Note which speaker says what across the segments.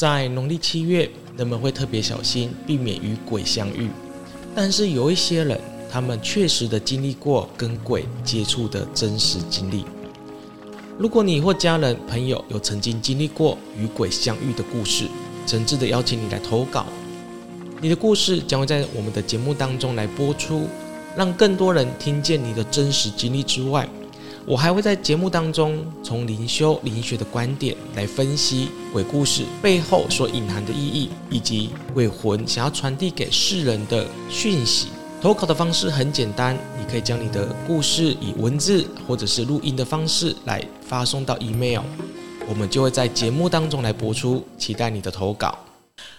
Speaker 1: 在农历七月，人们会特别小心，避免与鬼相遇。但是有一些人，他们确实的经历过跟鬼接触的真实经历。如果你或家人、朋友有曾经经历过与鬼相遇的故事，诚挚的邀请你来投稿。你的故事将会在我们的节目当中来播出，让更多人听见你的真实经历之外，我还会在节目当中从灵修灵学的观点来分析鬼故事背后所隐含的意义，以及鬼魂想要传递给世人的讯息。投稿的方式很简单，你可以将你的故事以文字或者是录音的方式来发送到 email，我们就会在节目当中来播出。期待你的投稿。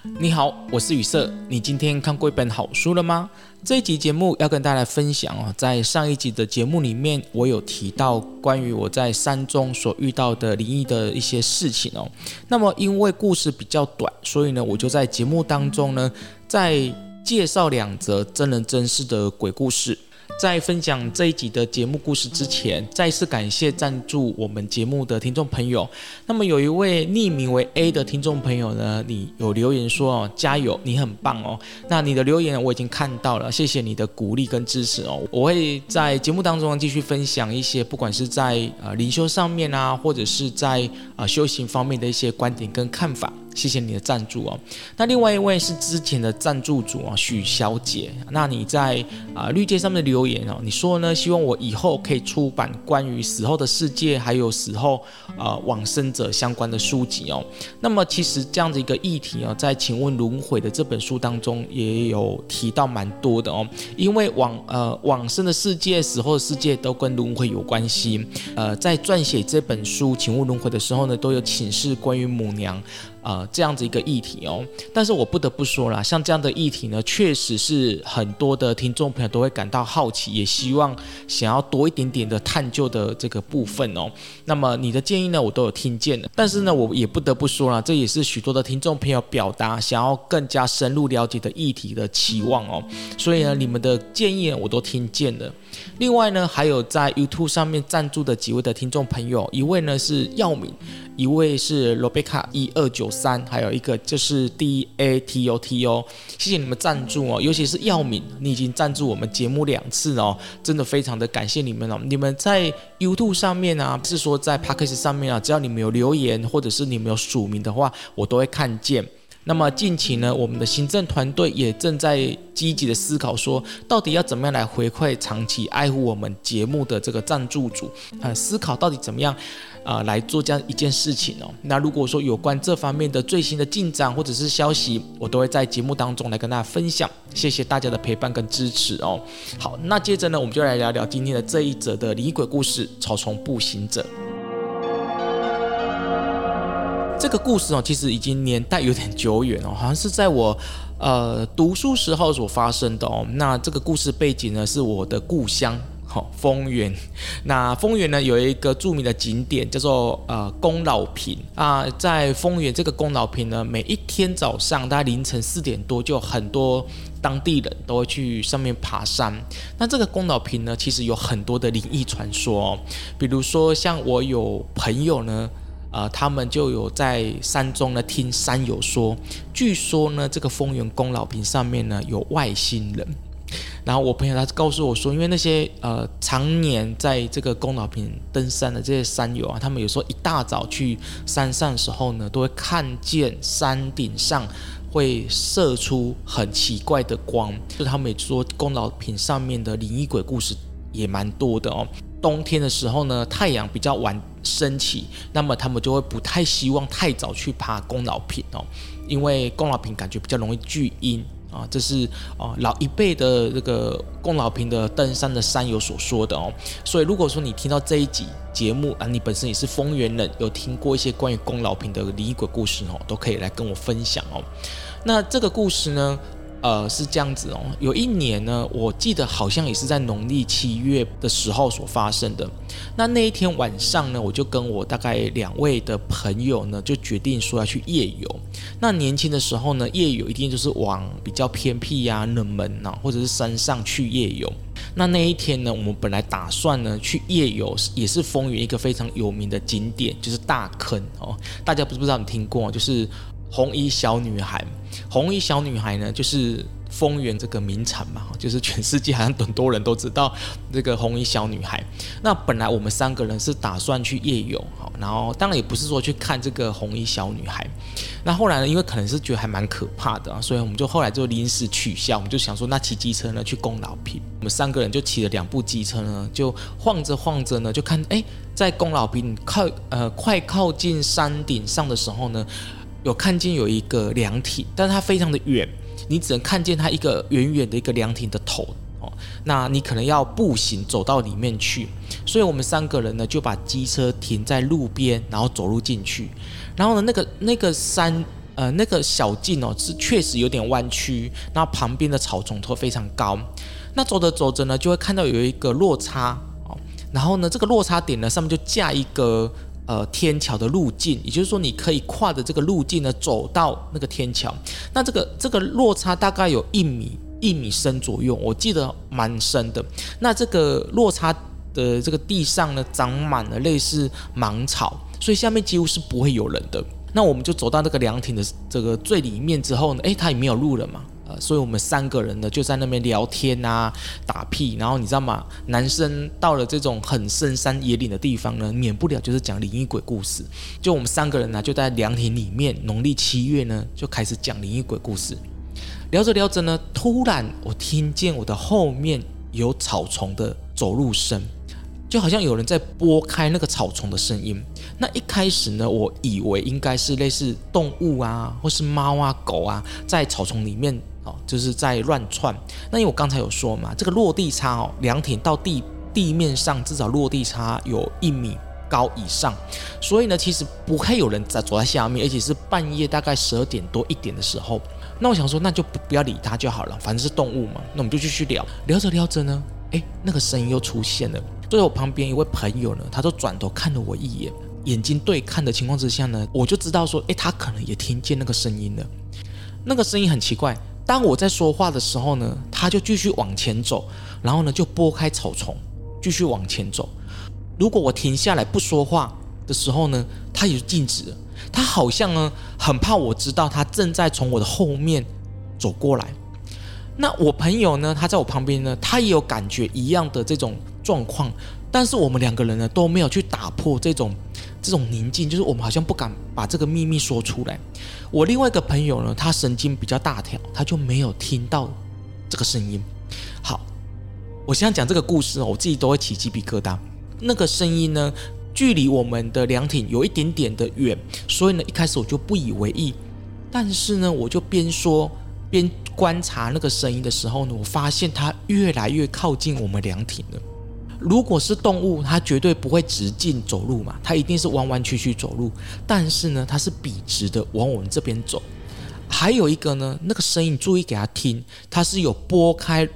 Speaker 1: 你好，我是雨色。你今天看过一本好书了吗？这一集节目要跟大家分享哦，在上一集的节目里面，我有提到关于我在山中所遇到的灵异的一些事情哦。那么因为故事比较短，所以呢，我就在节目当中呢，在介绍两则真人真事的鬼故事。在分享这一集的节目故事之前，再次感谢赞助我们节目的听众朋友。那么有一位匿名为 A 的听众朋友呢，你有留言说哦，加油，你很棒哦。那你的留言我已经看到了，谢谢你的鼓励跟支持哦。我会在节目当中继续分享一些，不管是在呃灵修上面啊，或者是在呃修行方面的一些观点跟看法。谢谢你的赞助哦。那另外一位是之前的赞助主啊，许小姐。那你在啊绿界上面的留言哦，你说呢？希望我以后可以出版关于死后的世界，还有死后啊往生者相关的书籍哦。那么其实这样子一个议题哦，在《请问轮回》的这本书当中也有提到蛮多的哦。因为往呃往生的世界、死后的世界都跟轮回有关系。呃，在撰写这本书《请问轮回》的时候呢，都有请示关于母娘。呃，这样子一个议题哦，但是我不得不说啦，像这样的议题呢，确实是很多的听众朋友都会感到好奇，也希望想要多一点点的探究的这个部分哦。那么你的建议呢，我都有听见的，但是呢，我也不得不说啦，这也是许多的听众朋友表达想要更加深入了解的议题的期望哦。所以呢，你们的建议，我都听见了。另外呢，还有在 YouTube 上面赞助的几位的听众朋友，一位呢是耀敏，一位是罗贝卡一二九三，还有一个就是 D A T O T O，谢谢你们赞助哦，尤其是耀敏，你已经赞助我们节目两次哦，真的非常的感谢你们哦。你们在 YouTube 上面啊，是说在 Podcast 上面啊，只要你们有留言或者是你们有署名的话，我都会看见。那么近期呢，我们的行政团队也正在积极的思考，说到底要怎么样来回馈长期爱护我们节目的这个赞助主，呃，思考到底怎么样啊、呃、来做这样一件事情哦。那如果说有关这方面的最新的进展或者是消息，我都会在节目当中来跟大家分享。谢谢大家的陪伴跟支持哦。好，那接着呢，我们就来聊聊今天的这一则的离鬼故事——草丛步行者。这个故事哦，其实已经年代有点久远哦，好像是在我呃读书时候所发生的哦。那这个故事背景呢，是我的故乡，好、哦、丰原。那丰原呢，有一个著名的景点叫做呃宫老坪啊，在丰原这个宫老坪呢，每一天早上大概凌晨四点多，就很多当地人都会去上面爬山。那这个宫老坪呢，其实有很多的灵异传说哦，比如说像我有朋友呢。呃，他们就有在山中呢听山友说，据说呢这个丰原宫老坪上面呢有外星人。然后我朋友他告诉我说，因为那些呃常年在这个宫老坪登山的这些山友啊，他们有时候一大早去山上的时候呢，都会看见山顶上会射出很奇怪的光。就他们也说宫老坪上面的灵异鬼故事也蛮多的哦。冬天的时候呢，太阳比较晚升起，那么他们就会不太希望太早去爬宫老坪哦，因为宫老坪感觉比较容易聚阴啊，这是啊老一辈的这个龚老平的登山的山友所说的哦。所以如果说你听到这一集节目啊，你本身也是丰原人，有听过一些关于龚老平的离鬼故事哦，都可以来跟我分享哦。那这个故事呢？呃，是这样子哦。有一年呢，我记得好像也是在农历七月的时候所发生的。那那一天晚上呢，我就跟我大概两位的朋友呢，就决定说要去夜游。那年轻的时候呢，夜游一定就是往比较偏僻呀、冷门啊，或者是山上去夜游。那那一天呢，我们本来打算呢去夜游，也是风云一个非常有名的景点，就是大坑哦。大家不知不知道你听过，就是。红衣小女孩。红衣小女孩呢，就是。丰原这个名产嘛，就是全世界好像很多人都知道这个红衣小女孩。那本来我们三个人是打算去夜游，好，然后当然也不是说去看这个红衣小女孩。那后来呢，因为可能是觉得还蛮可怕的啊，所以我们就后来就临时取消。我们就想说，那骑机车呢去宫老坪。我们三个人就骑了两部机车呢，就晃着晃着呢，就看哎，在宫老坪靠呃快靠近山顶上的时候呢，有看见有一个凉亭，但是它非常的远。你只能看见它一个远远的一个凉亭的头哦，那你可能要步行走到里面去，所以我们三个人呢就把机车停在路边，然后走路进去。然后呢，那个那个山呃那个小径哦是确实有点弯曲，那旁边的草丛都非常高。那走着走着呢，就会看到有一个落差哦，然后呢这个落差点呢上面就架一个。呃，天桥的路径，也就是说，你可以跨着这个路径呢，走到那个天桥。那这个这个落差大概有一米一米深左右，我记得蛮深的。那这个落差的这个地上呢，长满了类似芒草，所以下面几乎是不会有人的。那我们就走到那个凉亭的这个最里面之后呢，诶，它也没有路了嘛。所以我们三个人呢就在那边聊天啊，打屁，然后你知道吗？男生到了这种很深山野岭的地方呢，免不了就是讲灵异鬼故事。就我们三个人呢，就在凉亭里面，农历七月呢就开始讲灵异鬼故事。聊着聊着呢，突然我听见我的后面有草丛的走路声，就好像有人在拨开那个草丛的声音。那一开始呢，我以为应该是类似动物啊，或是猫啊、狗啊，在草丛里面。哦，就是在乱窜。那因为我刚才有说嘛，这个落地差哦，凉亭到地地面上至少落地差有一米高以上，所以呢，其实不会有人在走在下面，而且是半夜大概十二点多一点的时候。那我想说，那就不不要理他就好了，反正是动物嘛。那我们就继续聊，聊着聊着呢，诶，那个声音又出现了。坐在我旁边一位朋友呢，他就转头看了我一眼，眼睛对看的情况之下呢，我就知道说，诶，他可能也听见那个声音了。那个声音很奇怪。当我在说话的时候呢，他就继续往前走，然后呢就拨开草丛，继续往前走。如果我停下来不说话的时候呢，他也就静止了。他好像呢很怕我知道他正在从我的后面走过来。那我朋友呢，他在我旁边呢，他也有感觉一样的这种状况，但是我们两个人呢都没有去打破这种。这种宁静，就是我们好像不敢把这个秘密说出来。我另外一个朋友呢，他神经比较大条，他就没有听到这个声音。好，我现在讲这个故事哦，我自己都会起鸡皮疙瘩。那个声音呢，距离我们的凉亭有一点点的远，所以呢，一开始我就不以为意。但是呢，我就边说边观察那个声音的时候呢，我发现它越来越靠近我们凉亭了。如果是动物，它绝对不会直径走路嘛，它一定是弯弯曲曲走路。但是呢，它是笔直的往我们这边走。还有一个呢，那个声音注意给它听，它是有拨开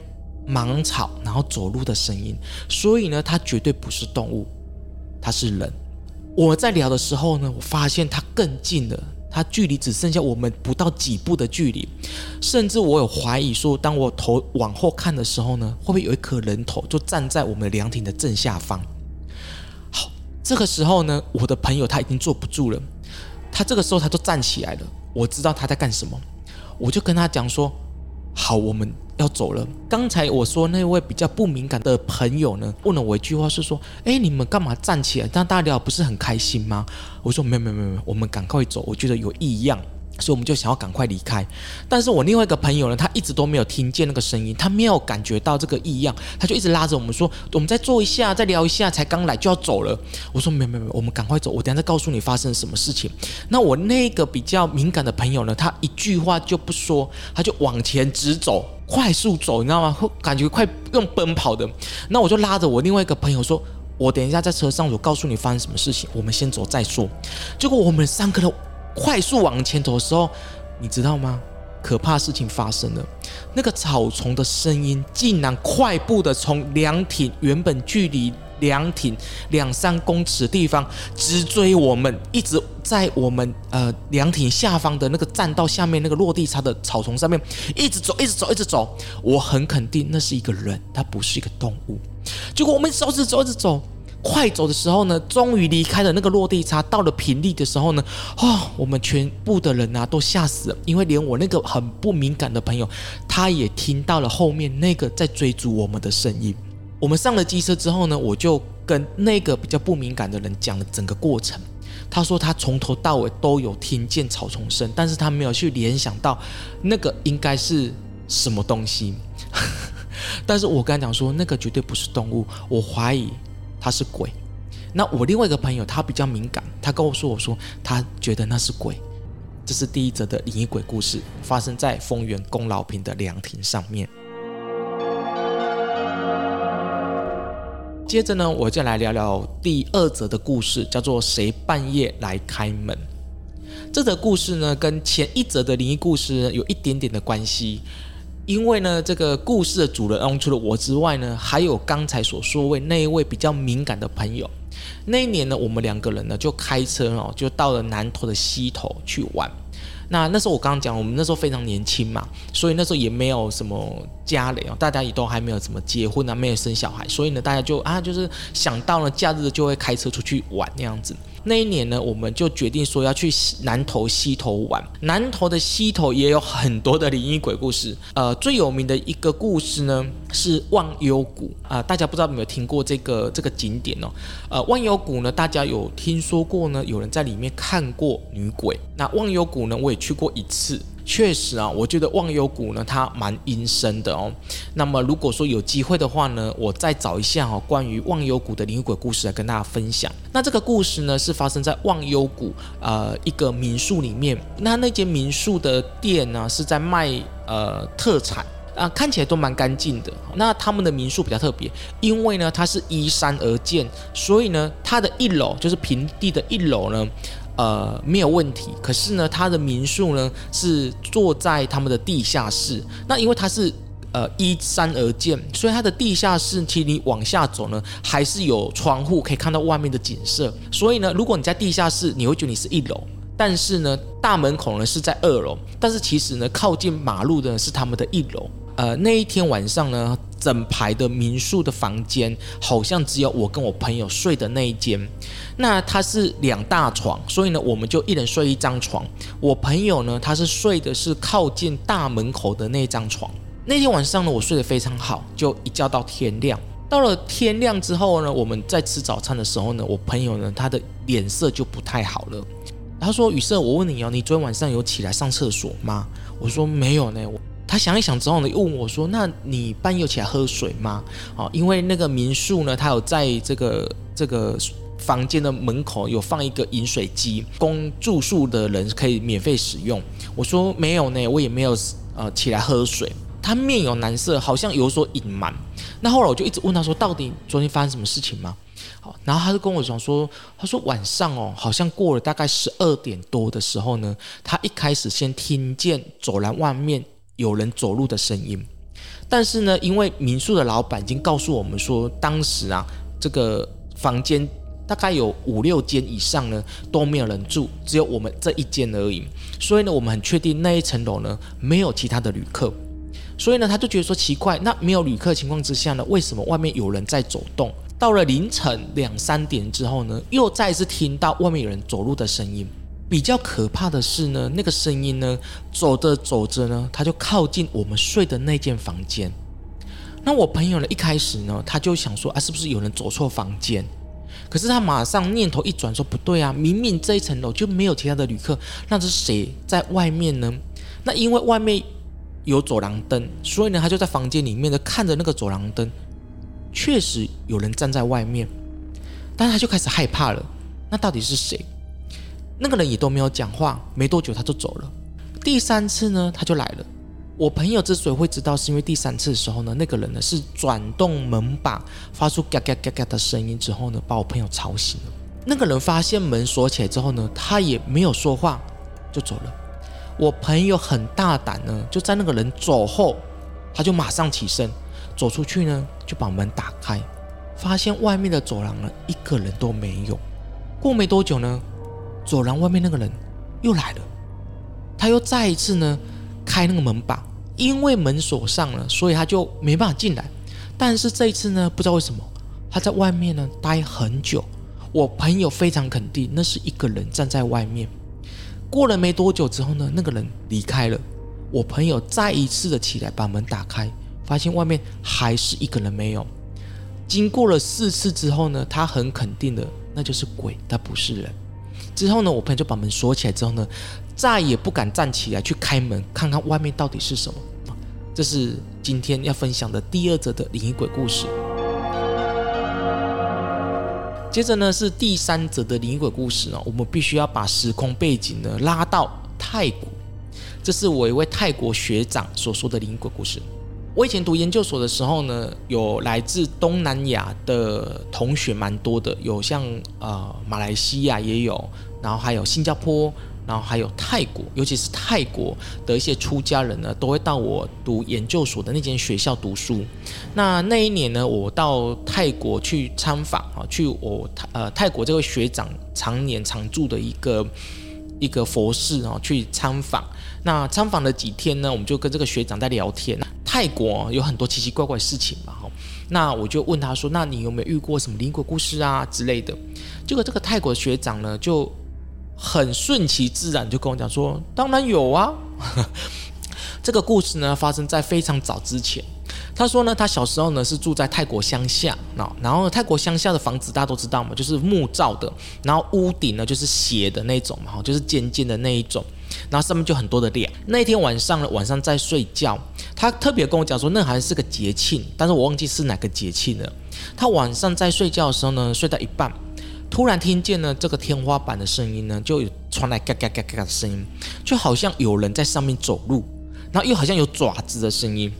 Speaker 1: 芒草然后走路的声音，所以呢，它绝对不是动物，它是人。我在聊的时候呢，我发现它更近了。它距离只剩下我们不到几步的距离，甚至我有怀疑说，当我头往后看的时候呢，会不会有一颗人头就站在我们凉亭的正下方？好，这个时候呢，我的朋友他已经坐不住了，他这个时候他就站起来了。我知道他在干什么，我就跟他讲说：“好，我们。”要走了。刚才我说那位比较不敏感的朋友呢，问了我一句话，是说：“哎，你们干嘛站起来？但大家聊不是很开心吗？”我说：“没有没有没有，我们赶快走，我觉得有异样。”所以我们就想要赶快离开，但是我另外一个朋友呢，他一直都没有听见那个声音，他没有感觉到这个异样，他就一直拉着我们说：“我们再坐一下，再聊一下，才刚来就要走了。”我说：“没有没没，我们赶快走，我等下再告诉你发生什么事情。”那我那个比较敏感的朋友呢，他一句话就不说，他就往前直走，快速走，你知道吗？感觉快用奔跑的。那我就拉着我另外一个朋友说：“我等一下在车上，我告诉你发生什么事情，我们先走再说。”结果我们三个人。快速往前走的时候，你知道吗？可怕事情发生了。那个草丛的声音竟然快步的从凉亭原本距离凉亭两三公尺的地方直追我们，一直在我们呃凉亭下方的那个栈道下面那个落地差的草丛上面一直走，一直走，一直走。我很肯定那是一个人，他不是一个动物。结果我们一直走，一直走，一直走。快走的时候呢，终于离开了那个落地差，到了平地的时候呢，哦，我们全部的人啊都吓死了，因为连我那个很不敏感的朋友，他也听到了后面那个在追逐我们的声音。我们上了机车之后呢，我就跟那个比较不敏感的人讲了整个过程。他说他从头到尾都有听见草丛声，但是他没有去联想到那个应该是什么东西。但是我跟他讲说，那个绝对不是动物，我怀疑。他是鬼，那我另外一个朋友他比较敏感，他告诉：“我说他觉得那是鬼。”这是第一则的灵异鬼故事，发生在丰原宫老坪的凉亭上面。接着呢，我就来聊聊第二则的故事，叫做“谁半夜来开门”。这则故事呢，跟前一则的灵异故事有一点点的关系。因为呢，这个故事的主人翁除了我之外呢，还有刚才所说为那一位比较敏感的朋友。那一年呢，我们两个人呢就开车哦，就到了南投的溪头去玩。那那时候我刚刚讲，我们那时候非常年轻嘛，所以那时候也没有什么家累哦，大家也都还没有怎么结婚啊，没有生小孩，所以呢，大家就啊，就是想到了假日就会开车出去玩那样子。那一年呢，我们就决定说要去南投溪头玩。南投的溪头也有很多的灵异鬼故事。呃，最有名的一个故事呢是忘忧谷啊，大家不知道有没有听过这个这个景点哦？呃，忘忧谷呢，大家有听说过呢？有人在里面看过女鬼。那忘忧谷呢，我也去过一次。确实啊，我觉得忘忧谷呢，它蛮阴森的哦。那么如果说有机会的话呢，我再找一下、哦，关于忘忧谷的灵异鬼故事来跟大家分享。那这个故事呢，是发生在忘忧谷呃一个民宿里面。那那间民宿的店呢，是在卖呃特产啊、看起来都蛮干净的。那他们的民宿比较特别，因为呢它是依山而建，所以呢它的一楼就是平地的一楼呢。呃，没有问题。可是呢，他的民宿呢是坐在他们的地下室。那因为它是呃依山而建，所以它的地下室其实你往下走呢，还是有窗户可以看到外面的景色。所以呢，如果你在地下室，你会觉得你是一楼，但是呢，大门口呢是在二楼。但是其实呢，靠近马路的是他们的一楼。呃，那一天晚上呢，整排的民宿的房间好像只有我跟我朋友睡的那一间。那它是两大床，所以呢，我们就一人睡一张床。我朋友呢，他是睡的是靠近大门口的那张床。那天晚上呢，我睡得非常好，就一觉到天亮。到了天亮之后呢，我们在吃早餐的时候呢，我朋友呢，他的脸色就不太好了。他说：“雨色，我问你哦，你昨天晚上有起来上厕所吗？”我说：“没有呢。”我他想一想之后呢，又问我说：“那你半夜起来喝水吗？”哦，因为那个民宿呢，他有在这个这个房间的门口有放一个饮水机，供住宿的人可以免费使用。我说没有呢，我也没有呃起来喝水。他面有难色，好像有所隐瞒。那后来我就一直问他说：“到底昨天发生什么事情吗？”好，然后他就跟我讲说：“他说晚上哦，好像过了大概十二点多的时候呢，他一开始先听见走廊外面。”有人走路的声音，但是呢，因为民宿的老板已经告诉我们说，当时啊，这个房间大概有五六间以上呢都没有人住，只有我们这一间而已。所以呢，我们很确定那一层楼呢没有其他的旅客。所以呢，他就觉得说奇怪，那没有旅客情况之下呢，为什么外面有人在走动？到了凌晨两三点之后呢，又再次听到外面有人走路的声音。比较可怕的是呢，那个声音呢，走着走着呢，他就靠近我们睡的那间房间。那我朋友呢，一开始呢，他就想说啊，是不是有人走错房间？可是他马上念头一转，说不对啊，明明这一层楼就没有其他的旅客，那是谁在外面呢？那因为外面有走廊灯，所以呢，他就在房间里面呢，看着那个走廊灯，确实有人站在外面，但是他就开始害怕了。那到底是谁？那个人也都没有讲话，没多久他就走了。第三次呢，他就来了。我朋友之所以会知道，是因为第三次的时候呢，那个人呢是转动门把，发出嘎嘎嘎嘎的声音之后呢，把我朋友吵醒了。那个人发现门锁起来之后呢，他也没有说话，就走了。我朋友很大胆呢，就在那个人走后，他就马上起身走出去呢，就把门打开，发现外面的走廊呢，一个人都没有。过没多久呢。走廊外面那个人又来了，他又再一次呢开那个门把，因为门锁上了，所以他就没办法进来。但是这一次呢，不知道为什么，他在外面呢待很久。我朋友非常肯定，那是一个人站在外面。过了没多久之后呢，那个人离开了。我朋友再一次的起来把门打开，发现外面还是一个人没有。经过了四次之后呢，他很肯定的，那就是鬼，他不是人。之后呢，我朋友就把门锁起来之后呢，再也不敢站起来去开门看看外面到底是什么。这是今天要分享的第二则的灵异鬼故事。接着呢，是第三则的灵异鬼故事呢，我们必须要把时空背景呢拉到泰国，这是我一位泰国学长所说的灵异鬼故事。我以前读研究所的时候呢，有来自东南亚的同学蛮多的，有像呃马来西亚也有，然后还有新加坡。然后还有泰国，尤其是泰国的一些出家人呢，都会到我读研究所的那间学校读书。那那一年呢，我到泰国去参访啊，去我呃泰国这位学长常年常住的一个一个佛寺啊，去参访。那参访了几天呢，我们就跟这个学长在聊天。泰国有很多奇奇怪怪的事情嘛，哈。那我就问他说：“那你有没有遇过什么灵鬼故事啊之类的？”结果这个泰国学长呢，就。很顺其自然就跟我讲说，当然有啊。这个故事呢，发生在非常早之前。他说呢，他小时候呢是住在泰国乡下，然后泰国乡下的房子大家都知道嘛，就是木造的，然后屋顶呢就是斜的那种嘛，就是尖尖的那一种，然后上面就很多的梁。那天晚上呢，晚上在睡觉，他特别跟我讲说，那好像是个节庆，但是我忘记是哪个节庆了。他晚上在睡觉的时候呢，睡到一半。突然听见呢，这个天花板的声音呢，就有传来嘎嘎嘎嘎的声音，就好像有人在上面走路，然后又好像有爪子的声音。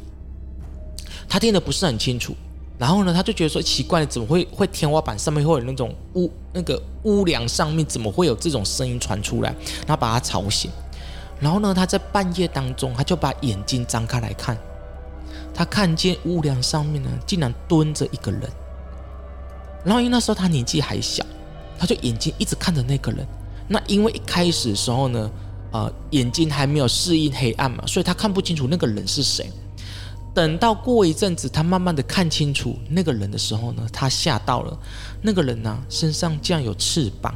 Speaker 1: 他听得不是很清楚，然后呢，他就觉得说奇怪，怎么会会天花板上面会有那种屋那个屋梁上面怎么会有这种声音传出来，然后把他吵醒。然后呢，他在半夜当中，他就把眼睛张开来看，他看见屋梁上面呢，竟然蹲着一个人。然后因为那时候他年纪还小。他就眼睛一直看着那个人，那因为一开始的时候呢，呃，眼睛还没有适应黑暗嘛，所以他看不清楚那个人是谁。等到过一阵子，他慢慢的看清楚那个人的时候呢，他吓到了。那个人呢、身上竟然有翅膀。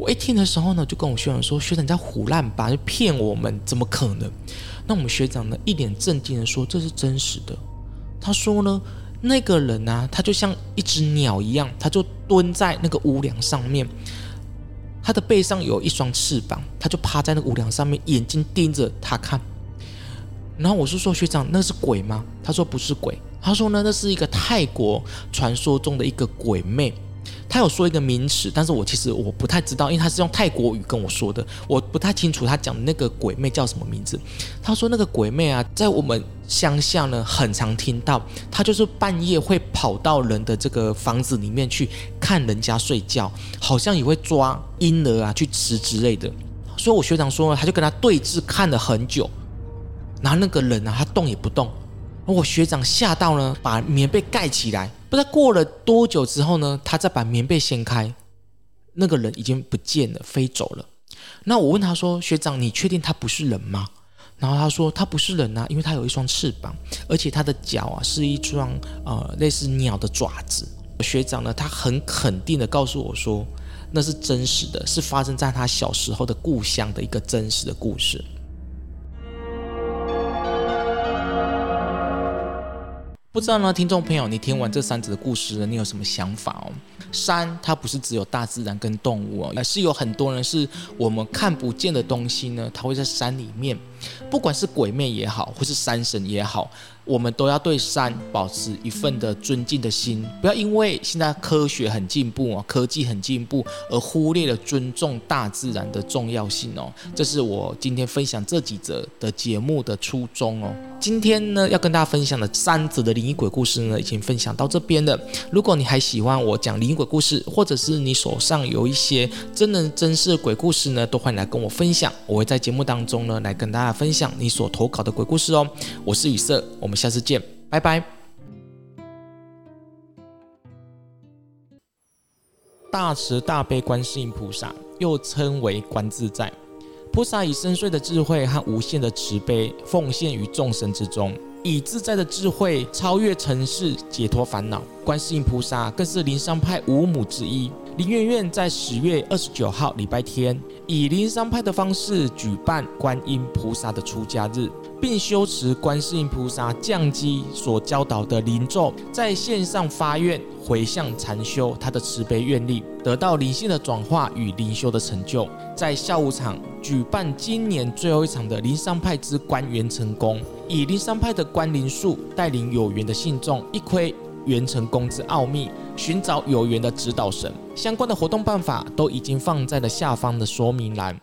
Speaker 1: 我一听的时候呢，就跟我学长说：“学长你在胡乱吧，就骗我们，怎么可能？”那我们学长呢，一脸震惊的说：“这是真实的。”他说呢。那个人啊，他就像一只鸟一样，他就蹲在那个屋梁上面，他的背上有一双翅膀，他就趴在那个屋梁上面，眼睛盯着他看。然后我是说，学长，那是鬼吗？他说不是鬼，他说呢，那是一个泰国传说中的一个鬼魅。他有说一个名词，但是我其实我不太知道，因为他是用泰国语跟我说的，我不太清楚他讲的那个鬼魅叫什么名字。他说那个鬼魅啊，在我们乡下呢，很常听到，他就是半夜会跑到人的这个房子里面去看人家睡觉，好像也会抓婴儿啊去吃之类的。所以我学长说呢，他就跟他对峙看了很久，然后那个人啊，他动也不动。我学长吓到呢，把棉被盖起来。不知道过了多久之后呢，他再把棉被掀开，那个人已经不见了，飞走了。那我问他说：“学长，你确定他不是人吗？”然后他说：“他不是人啊，因为他有一双翅膀，而且他的脚啊是一双呃类似鸟的爪子。”学长呢，他很肯定的告诉我说：“那是真实的，是发生在他小时候的故乡的一个真实的故事。”不知道呢，听众朋友，你听完这三则的故事，你有什么想法哦？山它不是只有大自然跟动物哦，而是有很多人是我们看不见的东西呢，它会在山里面，不管是鬼魅也好，或是山神也好。我们都要对山保持一份的尊敬的心，不要因为现在科学很进步哦，科技很进步而忽略了尊重大自然的重要性哦。这是我今天分享这几则的节目的初衷哦。今天呢，要跟大家分享的三则的灵异鬼故事呢，已经分享到这边了。如果你还喜欢我讲灵异鬼故事，或者是你手上有一些真人真事鬼故事呢，都欢迎来跟我分享。我会在节目当中呢，来跟大家分享你所投稿的鬼故事哦。我是雨色，我们。下次见，拜拜。大慈大悲观世音菩萨，又称为观自在菩萨，以深邃的智慧和无限的慈悲，奉献于众生之中，以自在的智慧超越尘世，解脱烦恼。观世音菩萨更是灵山派五母之一。林媛媛在十月二十九号礼拜天，以灵山派的方式举办观音菩萨的出家日，并修持观世音菩萨降基所教导的灵咒，在线上发愿回向禅修他的慈悲愿力，得到灵性的转化与灵修的成就。在下午场举办今年最后一场的灵山派之观元成功，以灵山派的观灵术带领有缘的信众一窥元成功之奥秘。寻找有缘的指导神，相关的活动办法都已经放在了下方的说明栏。